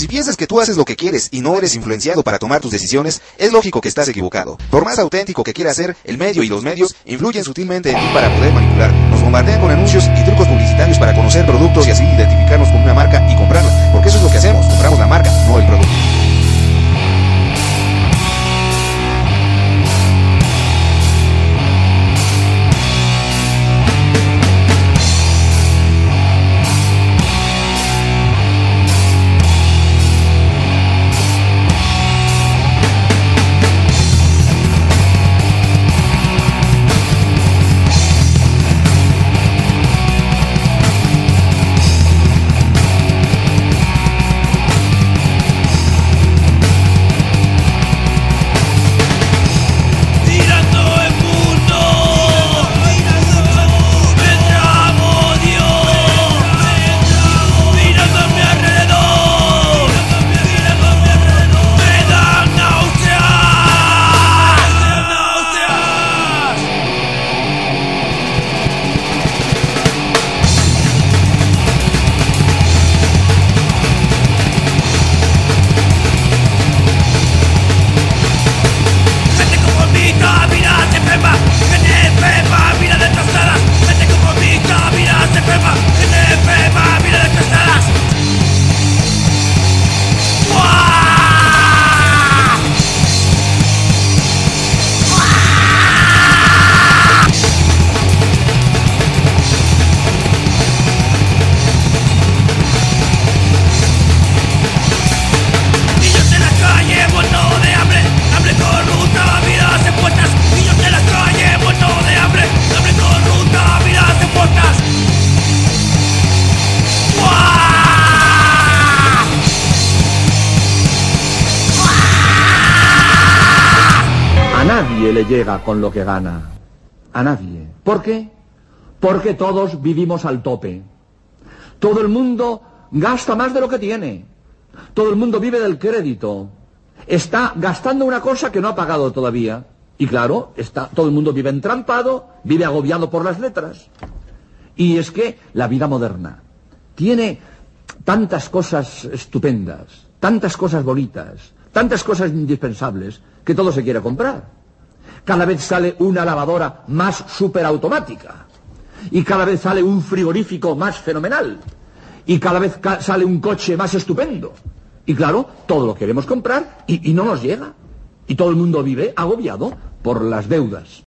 Si piensas que tú haces lo que quieres y no eres influenciado para tomar tus decisiones, es lógico que estás equivocado. Por más auténtico que quiera ser, el medio y los medios influyen sutilmente en ti para poder manipular. Nos bombardean con anuncios y trucos publicitarios A nadie le llega con lo que gana. A nadie. ¿Por qué? Porque todos vivimos al tope. Todo el mundo gasta más de lo que tiene. Todo el mundo vive del crédito. Está gastando una cosa que no ha pagado todavía. Y claro, está, todo el mundo vive entrampado, vive agobiado por las letras. Y es que la vida moderna tiene tantas cosas estupendas, tantas cosas bonitas, tantas cosas indispensables, que todo se quiere comprar. Cada vez sale una lavadora más superautomática. Y cada vez sale un frigorífico más fenomenal. Y cada vez sale un coche más estupendo. Y claro, todo lo queremos comprar y no nos llega. Y todo el mundo vive agobiado por las deudas.